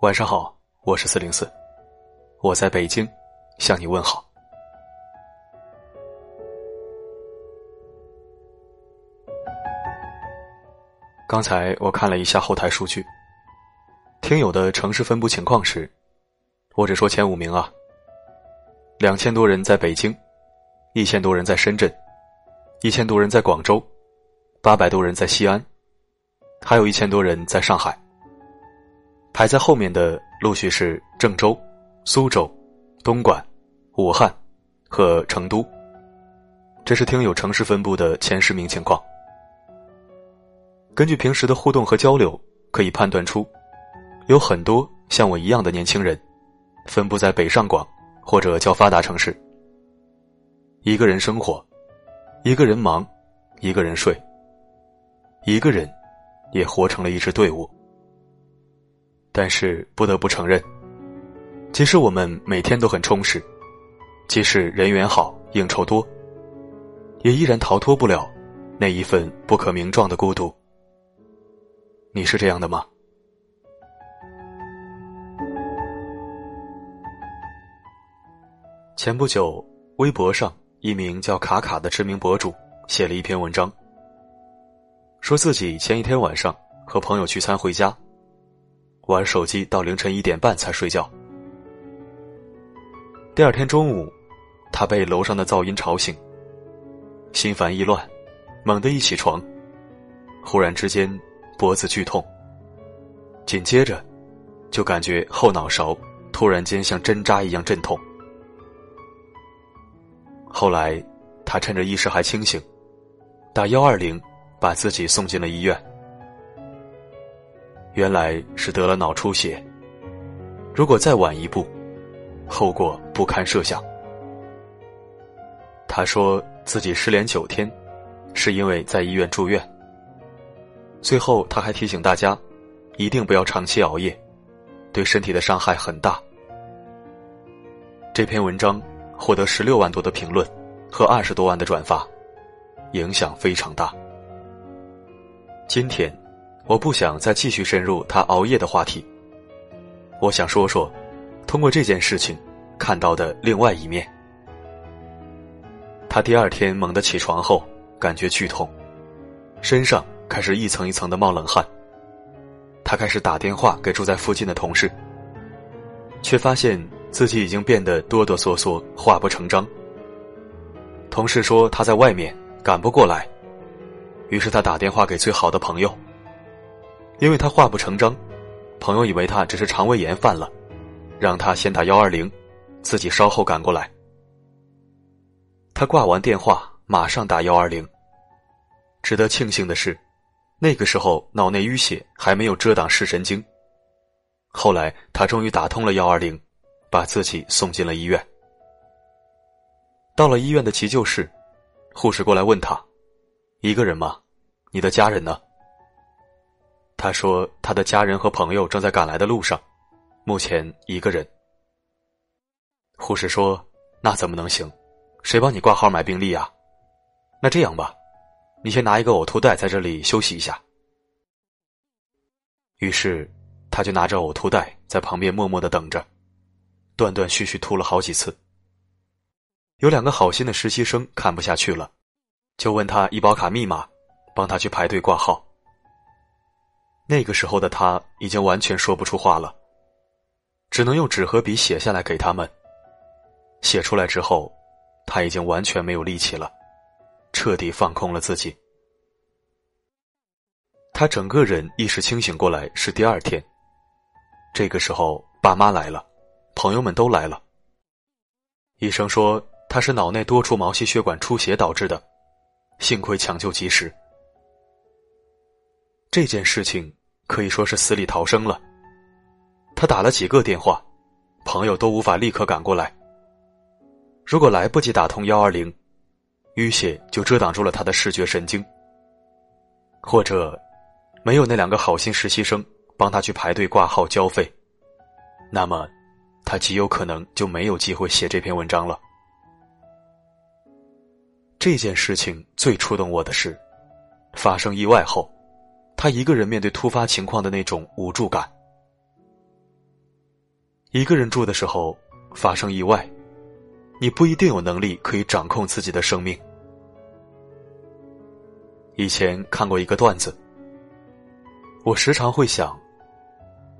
晚上好，我是四零四，我在北京向你问好。刚才我看了一下后台数据，听友的城市分布情况是，我只说前五名啊。两千多人在北京，一千多人在深圳，一千多人在广州，八百多人在西安，还有一千多人在上海。排在后面的陆续是郑州、苏州、东莞、武汉和成都。这是听友城市分布的前十名情况。根据平时的互动和交流，可以判断出，有很多像我一样的年轻人，分布在北上广或者较发达城市。一个人生活，一个人忙，一个人睡，一个人，也活成了一支队伍。但是不得不承认，即使我们每天都很充实，即使人缘好、应酬多，也依然逃脱不了那一份不可名状的孤独。你是这样的吗？前不久，微博上一名叫卡卡的知名博主写了一篇文章，说自己前一天晚上和朋友聚餐回家，玩手机到凌晨一点半才睡觉。第二天中午，他被楼上的噪音吵醒，心烦意乱，猛地一起床，忽然之间。脖子剧痛，紧接着，就感觉后脑勺突然间像针扎一样阵痛。后来，他趁着意识还清醒，打幺二零，把自己送进了医院。原来是得了脑出血，如果再晚一步，后果不堪设想。他说自己失联九天，是因为在医院住院。最后，他还提醒大家，一定不要长期熬夜，对身体的伤害很大。这篇文章获得十六万多的评论和二十多万的转发，影响非常大。今天，我不想再继续深入他熬夜的话题。我想说说，通过这件事情看到的另外一面。他第二天猛地起床后，感觉剧痛，身上。开始一层一层的冒冷汗。他开始打电话给住在附近的同事，却发现自己已经变得哆哆嗦嗦、话不成章。同事说他在外面赶不过来，于是他打电话给最好的朋友。因为他话不成章，朋友以为他只是肠胃炎犯了，让他先打幺二零，自己稍后赶过来。他挂完电话，马上打幺二零。值得庆幸的是。那个时候脑内淤血还没有遮挡视神经，后来他终于打通了幺二零，把自己送进了医院。到了医院的急救室，护士过来问他：“一个人吗？你的家人呢？”他说：“他的家人和朋友正在赶来的路上，目前一个人。”护士说：“那怎么能行？谁帮你挂号买病历啊？那这样吧。”你先拿一个呕吐袋在这里休息一下。于是，他就拿着呕吐袋在旁边默默的等着，断断续续吐了好几次。有两个好心的实习生看不下去了，就问他医保卡密码，帮他去排队挂号。那个时候的他已经完全说不出话了，只能用纸和笔写下来给他们。写出来之后，他已经完全没有力气了。彻底放空了自己。他整个人意识清醒过来是第二天，这个时候爸妈来了，朋友们都来了。医生说他是脑内多处毛细血管出血导致的，幸亏抢救及时。这件事情可以说是死里逃生了。他打了几个电话，朋友都无法立刻赶过来。如果来不及打通幺二零。淤血就遮挡住了他的视觉神经，或者没有那两个好心实习生帮他去排队挂号交费，那么他极有可能就没有机会写这篇文章了。这件事情最触动我的是，发生意外后，他一个人面对突发情况的那种无助感。一个人住的时候发生意外，你不一定有能力可以掌控自己的生命。以前看过一个段子，我时常会想，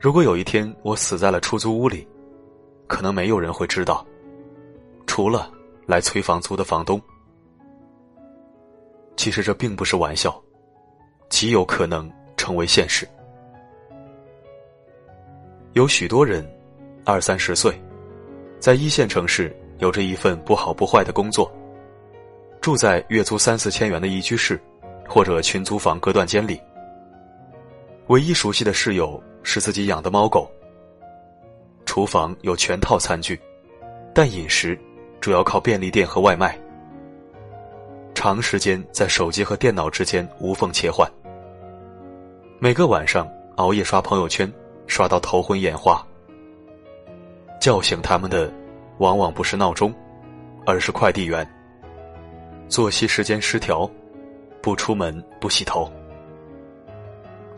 如果有一天我死在了出租屋里，可能没有人会知道，除了来催房租的房东。其实这并不是玩笑，极有可能成为现实。有许多人，二三十岁，在一线城市有着一份不好不坏的工作，住在月租三四千元的一居室，或者群租房隔断间里。唯一熟悉的室友是自己养的猫狗。厨房有全套餐具，但饮食主要靠便利店和外卖。长时间在手机和电脑之间无缝切换，每个晚上熬夜刷朋友圈，刷到头昏眼花。叫醒他们的，往往不是闹钟，而是快递员。作息时间失调，不出门不洗头。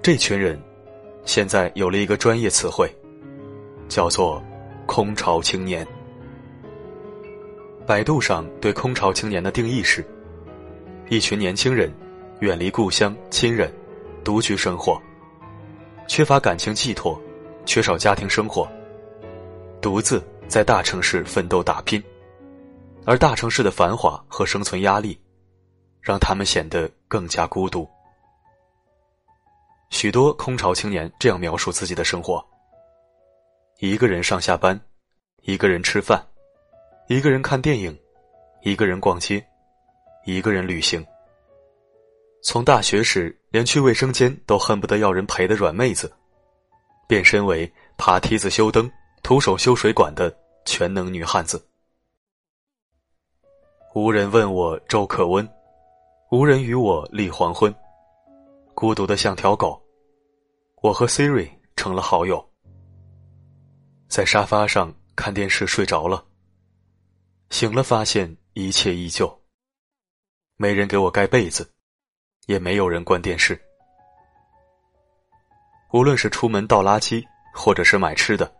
这群人，现在有了一个专业词汇，叫做“空巢青年”。百度上对空巢青年的定义是。一群年轻人，远离故乡亲人，独居生活，缺乏感情寄托，缺少家庭生活，独自在大城市奋斗打拼，而大城市的繁华和生存压力，让他们显得更加孤独。许多空巢青年这样描述自己的生活：一个人上下班，一个人吃饭，一个人看电影，一个人逛街。一个人旅行。从大学时连去卫生间都恨不得要人陪的软妹子，变身为爬梯子、修灯、徒手修水管的全能女汉子。无人问我粥可温，无人与我立黄昏，孤独的像条狗。我和 Siri 成了好友，在沙发上看电视睡着了，醒了发现一切依旧。没人给我盖被子，也没有人关电视。无论是出门倒垃圾，或者是买吃的，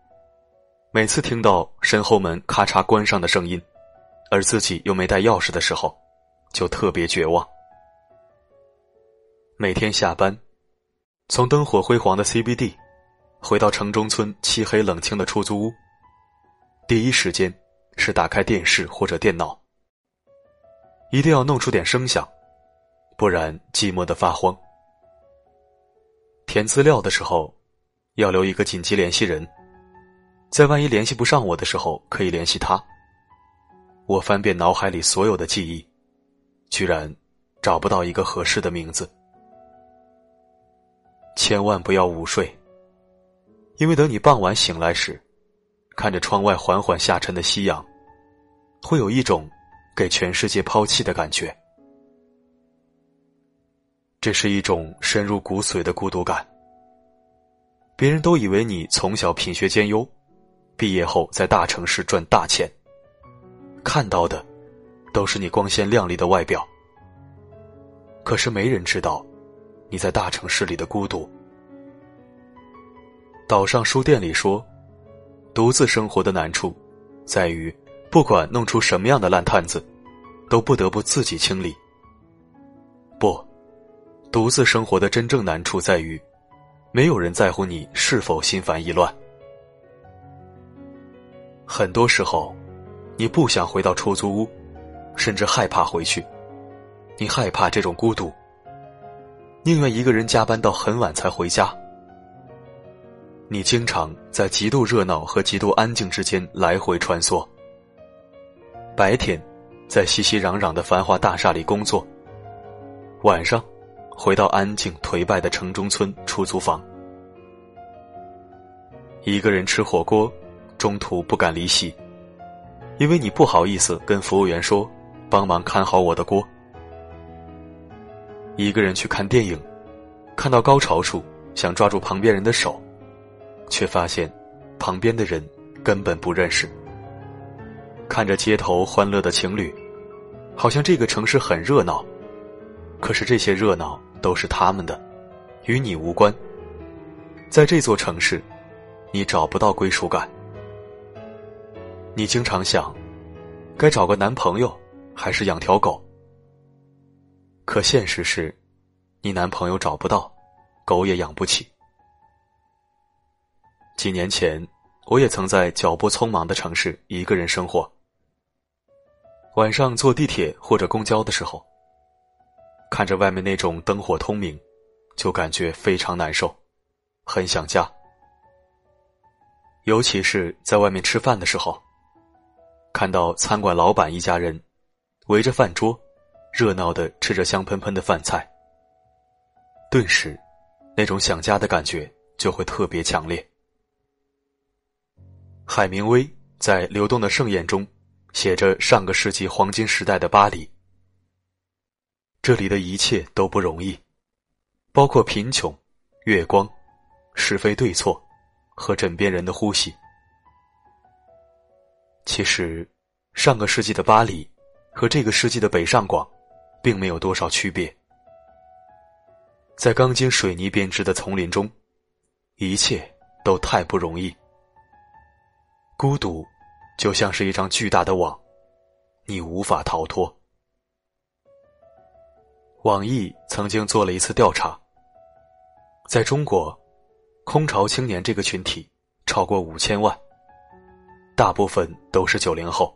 每次听到身后门咔嚓关上的声音，而自己又没带钥匙的时候，就特别绝望。每天下班，从灯火辉煌的 CBD，回到城中村漆黑冷清的出租屋，第一时间是打开电视或者电脑。一定要弄出点声响，不然寂寞的发慌。填资料的时候，要留一个紧急联系人，在万一联系不上我的时候，可以联系他。我翻遍脑海里所有的记忆，居然找不到一个合适的名字。千万不要午睡，因为等你傍晚醒来时，看着窗外缓缓下沉的夕阳，会有一种。给全世界抛弃的感觉，这是一种深入骨髓的孤独感。别人都以为你从小品学兼优，毕业后在大城市赚大钱，看到的都是你光鲜亮丽的外表。可是没人知道你在大城市里的孤独。岛上书店里说，独自生活的难处在于。不管弄出什么样的烂摊子，都不得不自己清理。不，独自生活的真正难处在于，没有人在乎你是否心烦意乱。很多时候，你不想回到出租屋，甚至害怕回去。你害怕这种孤独，宁愿一个人加班到很晚才回家。你经常在极度热闹和极度安静之间来回穿梭。白天，在熙熙攘攘的繁华大厦里工作；晚上，回到安静颓败的城中村出租房。一个人吃火锅，中途不敢离席，因为你不好意思跟服务员说帮忙看好我的锅。一个人去看电影，看到高潮处想抓住旁边人的手，却发现旁边的人根本不认识。看着街头欢乐的情侣，好像这个城市很热闹，可是这些热闹都是他们的，与你无关。在这座城市，你找不到归属感，你经常想，该找个男朋友还是养条狗？可现实是，你男朋友找不到，狗也养不起。几年前，我也曾在脚步匆忙的城市一个人生活。晚上坐地铁或者公交的时候，看着外面那种灯火通明，就感觉非常难受，很想家。尤其是在外面吃饭的时候。看到餐馆老板一家人围着饭桌，热闹的吃着香喷喷的饭菜，顿时，那种想家的感觉就会特别强烈。海明威在《流动的盛宴》中写着上个世纪黄金时代的巴黎，这里的一切都不容易，包括贫穷、月光、是非对错和枕边人的呼吸。其实，上个世纪的巴黎和这个世纪的北上广，并没有多少区别。在钢筋水泥编织的丛林中，一切都太不容易。孤独，就像是一张巨大的网，你无法逃脱。网易曾经做了一次调查，在中国，空巢青年这个群体超过五千万。大部分都是九零后，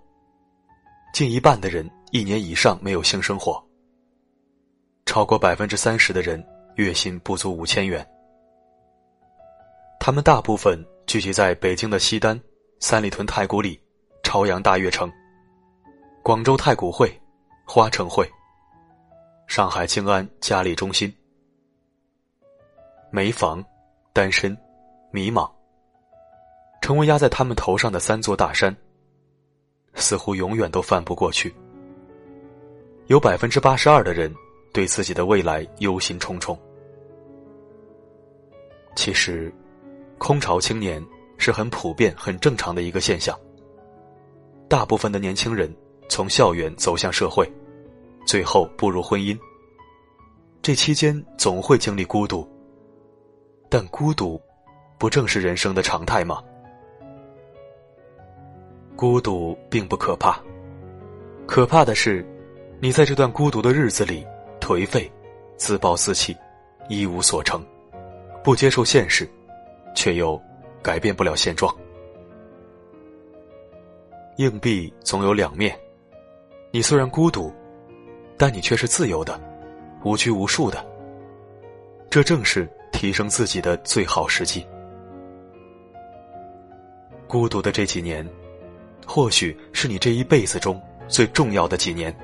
近一半的人一年以上没有性生活，超过百分之三十的人月薪不足五千元。他们大部分聚集在北京的西单、三里屯太古里、朝阳大悦城、广州太古汇、花城汇、上海静安嘉里中心，没房、单身、迷茫。成为压在他们头上的三座大山，似乎永远都翻不过去。有百分之八十二的人对自己的未来忧心忡忡。其实，空巢青年是很普遍、很正常的一个现象。大部分的年轻人从校园走向社会，最后步入婚姻。这期间总会经历孤独，但孤独，不正是人生的常态吗？孤独并不可怕，可怕的是，你在这段孤独的日子里颓废、自暴自弃、一无所成，不接受现实，却又改变不了现状。硬币总有两面，你虽然孤独，但你却是自由的，无拘无束的。这正是提升自己的最好时机。孤独的这几年。或许是你这一辈子中最重要的几年，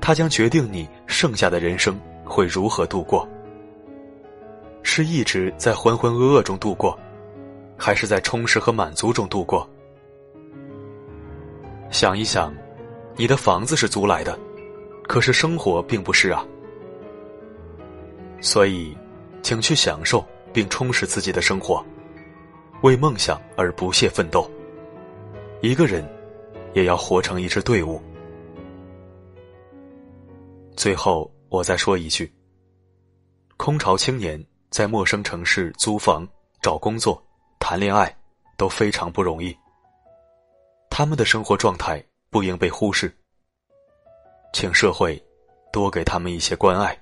它将决定你剩下的人生会如何度过。是一直在浑浑噩噩中度过，还是在充实和满足中度过？想一想，你的房子是租来的，可是生活并不是啊。所以，请去享受并充实自己的生活，为梦想而不懈奋斗。一个人，也要活成一支队伍。最后，我再说一句：空巢青年在陌生城市租房、找工作、谈恋爱，都非常不容易。他们的生活状态不应被忽视，请社会多给他们一些关爱。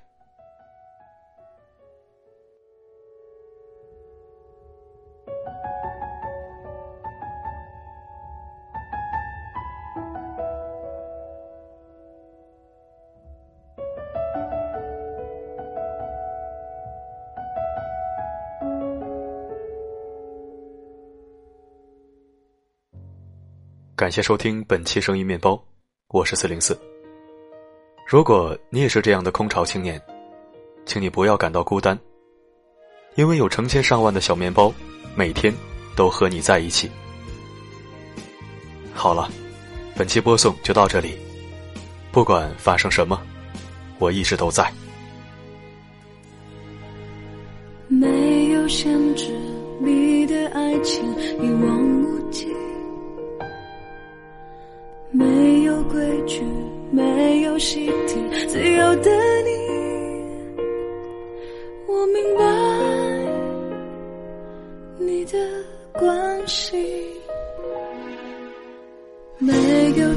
感谢收听本期声音面包，我是四零四。如果你也是这样的空巢青年，请你不要感到孤单，因为有成千上万的小面包，每天都和你在一起。好了，本期播送就到这里，不管发生什么，我一直都在。没有限制，你的爱情一望无际。没有规矩，没有习题，自由的你，我明白你的关系。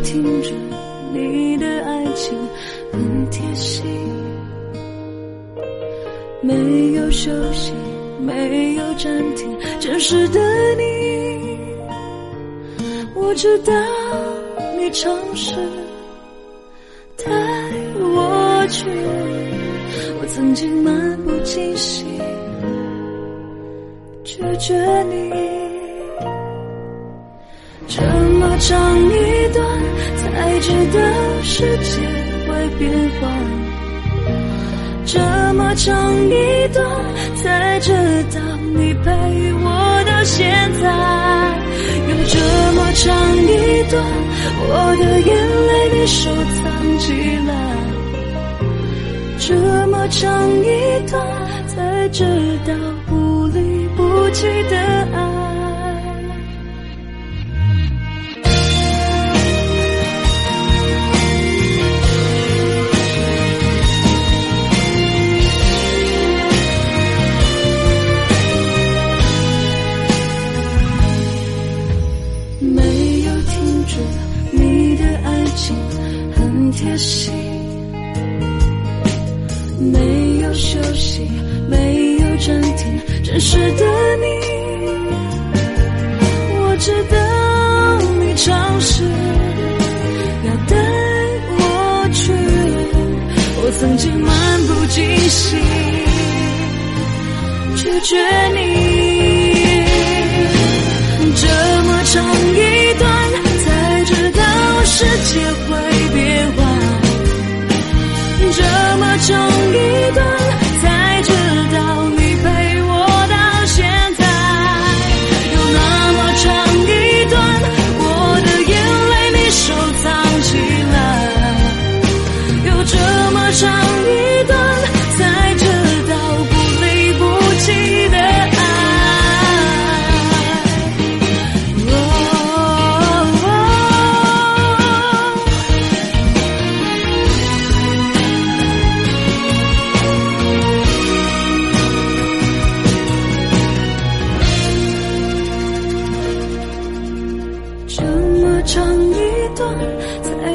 停止，你的爱情很贴心，没有休息，没有暂停，真实的你，我知道你尝试带我去，我曾经漫不经心拒绝你。这么长一段，才知道世界会变换；这么长一段，才知道你陪我到现在。有这么长一段，我的眼泪你收藏起来；这么长一段，才知道不离不弃的爱。没有休息，没有暂停，真实的你，我知道你尝试要带我去，我曾经漫不经心拒绝你，这么长一段才知道世界会终一段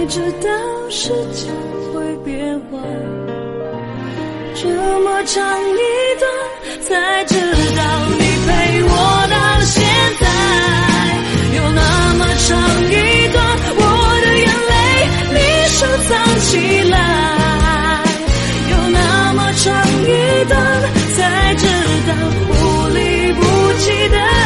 直到时间会变换，这么长一段，才知道你陪我到现在，有那么长一段，我的眼泪你收藏起来，有那么长一段，才知道不离不弃的。